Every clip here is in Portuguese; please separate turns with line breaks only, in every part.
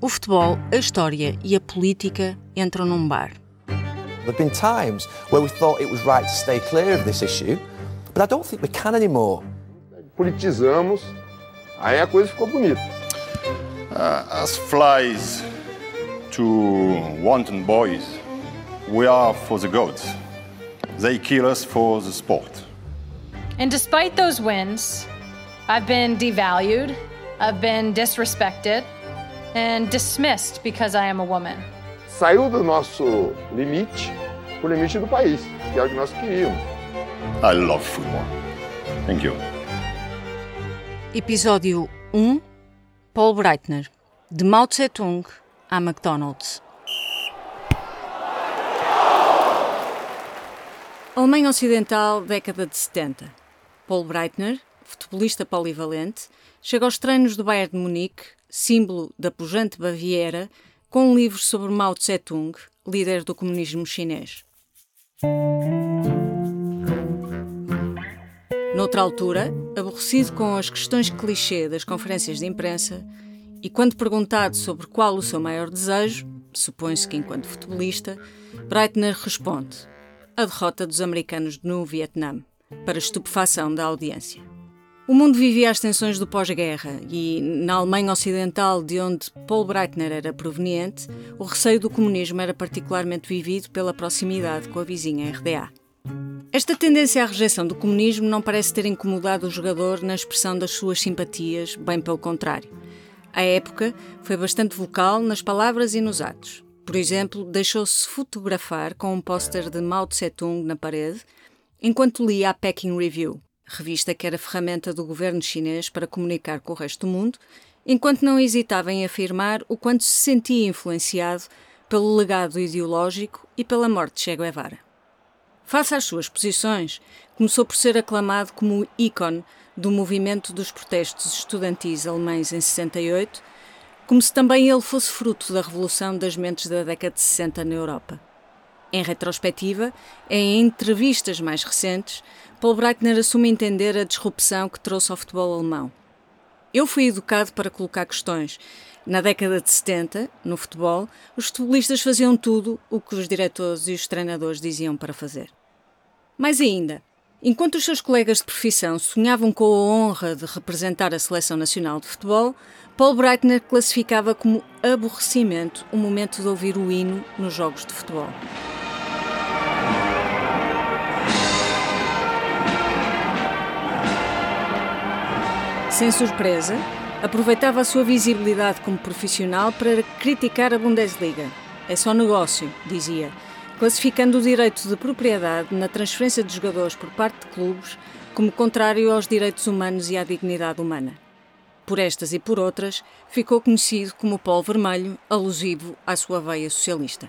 O futebol, a história e a política entram num bar.
There have been times where we thought it was right to stay clear of this issue, but I don't think we can anymore.
Politizamos, aí a coisa ficou bonita.
Uh, as flies to wanton boys, we are for the gods. They kill us for the sport.
And despite those wins, I've been devalued, I've been disrespected, and dismissed because I am a woman.
Saiu do nosso limite pro limite do país, que é o que nós queríamos.
I love football. Thank you.
Episódio 1 Paul Breitner De Mao Tse-tung à McDonald's. Alemanha Ocidental, década de 70. Paul Breitner, futebolista polivalente, chega aos treinos do Bayern de Munique, símbolo da pujante Baviera, com um livro sobre Mao Tse-tung, líder do comunismo chinês. Noutra altura, aborrecido com as questões clichê das conferências de imprensa, e quando perguntado sobre qual o seu maior desejo, supõe-se que enquanto futebolista, Breitner responde: a derrota dos americanos no Vietnã, para estupefação da audiência. O mundo vivia as tensões do pós-guerra e, na Alemanha Ocidental, de onde Paul Breitner era proveniente, o receio do comunismo era particularmente vivido pela proximidade com a vizinha RDA. Esta tendência à rejeição do comunismo não parece ter incomodado o jogador na expressão das suas simpatias, bem pelo contrário. A época foi bastante vocal nas palavras e nos atos. Por exemplo, deixou-se fotografar com um póster de Mao Tse-tung na parede, enquanto lia a Peking Review, revista que era ferramenta do governo chinês para comunicar com o resto do mundo, enquanto não hesitava em afirmar o quanto se sentia influenciado pelo legado ideológico e pela morte de Che Guevara. Face às suas posições, começou por ser aclamado como ícone do movimento dos protestos estudantis alemães em 68, como se também ele fosse fruto da revolução das mentes da década de 60 na Europa. Em retrospectiva, em entrevistas mais recentes, Paul Breitner assume entender a disrupção que trouxe ao futebol alemão. Eu fui educado para colocar questões. Na década de 70, no futebol, os futebolistas faziam tudo o que os diretores e os treinadores diziam para fazer. Mais ainda, enquanto os seus colegas de profissão sonhavam com a honra de representar a seleção nacional de futebol, Paul Breitner classificava como aborrecimento o momento de ouvir o hino nos jogos de futebol. Sem surpresa, aproveitava a sua visibilidade como profissional para criticar a Bundesliga. É só negócio, dizia, classificando o direito de propriedade na transferência de jogadores por parte de clubes como contrário aos direitos humanos e à dignidade humana. Por estas e por outras, ficou conhecido como Pó Vermelho, alusivo à sua veia socialista.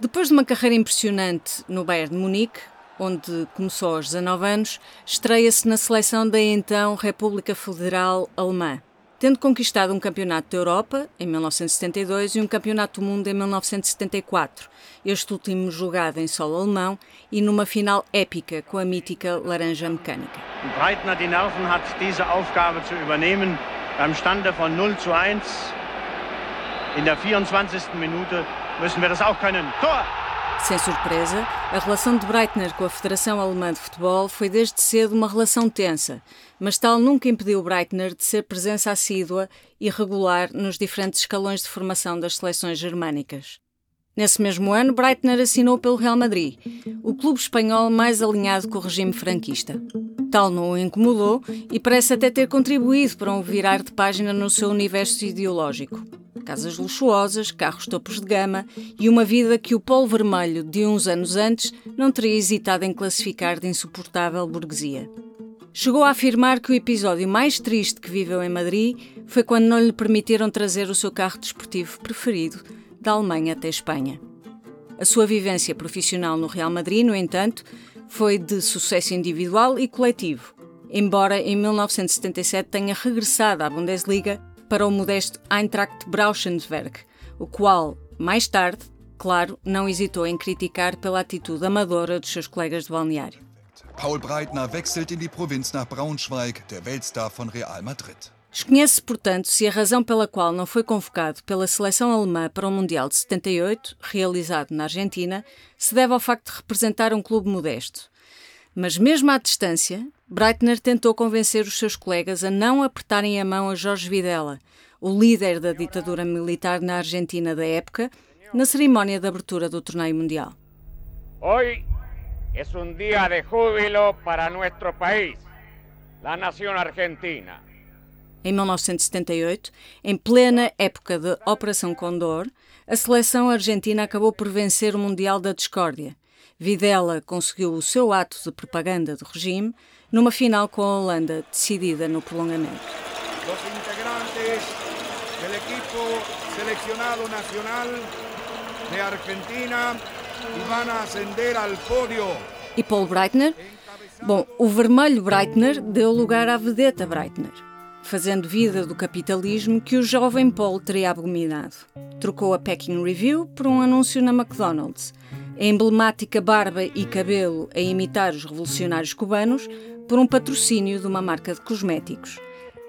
Depois de uma carreira impressionante no Bayern de Munique, onde começou aos 19 anos, estreia-se na seleção da então República Federal Alemã tendo conquistado um campeonato da Europa em 1972 e um campeonato do mundo em 1974, este último jogado em solo alemão e numa final épica com a mítica Laranja Mecânica.
Breitner die Nerven hat, diese Aufgabe zu übernehmen. Beim Stande von 0 zu 1 in der 24. Minute müssen wir das auch können. Tor!
Sem surpresa, a relação de Breitner com a Federação Alemã de Futebol foi desde cedo uma relação tensa, mas tal nunca impediu Breitner de ser presença assídua e regular nos diferentes escalões de formação das seleções germânicas. Nesse mesmo ano, Breitner assinou pelo Real Madrid, o clube espanhol mais alinhado com o regime franquista. Tal não o incomodou e parece até ter contribuído para um virar de página no seu universo ideológico casas luxuosas, carros topos de gama e uma vida que o Polo Vermelho de uns anos antes não teria hesitado em classificar de insuportável burguesia. Chegou a afirmar que o episódio mais triste que viveu em Madrid foi quando não lhe permitiram trazer o seu carro desportivo preferido da Alemanha até Espanha. A sua vivência profissional no Real Madrid, no entanto, foi de sucesso individual e coletivo, embora em 1977 tenha regressado à Bundesliga para o modesto Eintracht Braunschweig, o qual, mais tarde, claro, não hesitou em criticar pela atitude amadora dos seus colegas de balneário.
Paul Breitner wechselt in die Provinz nach Braunschweig, der Weltstar von Real Madrid.
Desconhece, portanto, se a razão pela qual não foi convocado pela seleção alemã para o Mundial de 78, realizado na Argentina, se deve ao facto de representar um clube modesto. Mas mesmo à distância, Breitner tentou convencer os seus colegas a não apertarem a mão a Jorge Videla, o líder da ditadura militar na Argentina da época, na cerimónia de abertura do torneio mundial.
Hoy es un día de júbilo para nuestro país, la nación argentina.
Em 1978, em plena época de Operação Condor, a seleção argentina acabou por vencer o Mundial da Discórdia. Videla conseguiu o seu ato de propaganda do regime numa final com a Holanda decidida no prolongamento.
Os integrantes do equipo seleccionado nacional de Argentina vão ascender ao pódio.
E Paul Breitner? Bom, o vermelho Breitner deu lugar à vedeta Breitner fazendo vida do capitalismo que o jovem Paul teria abominado. Trocou a Packing Review por um anúncio na McDonald's, a emblemática barba e cabelo a imitar os revolucionários cubanos por um patrocínio de uma marca de cosméticos,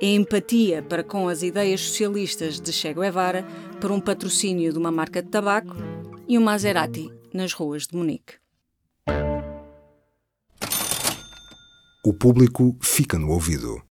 a empatia para com as ideias socialistas de Che Guevara por um patrocínio de uma marca de tabaco e um Maserati nas ruas de Munique.
O público fica no ouvido.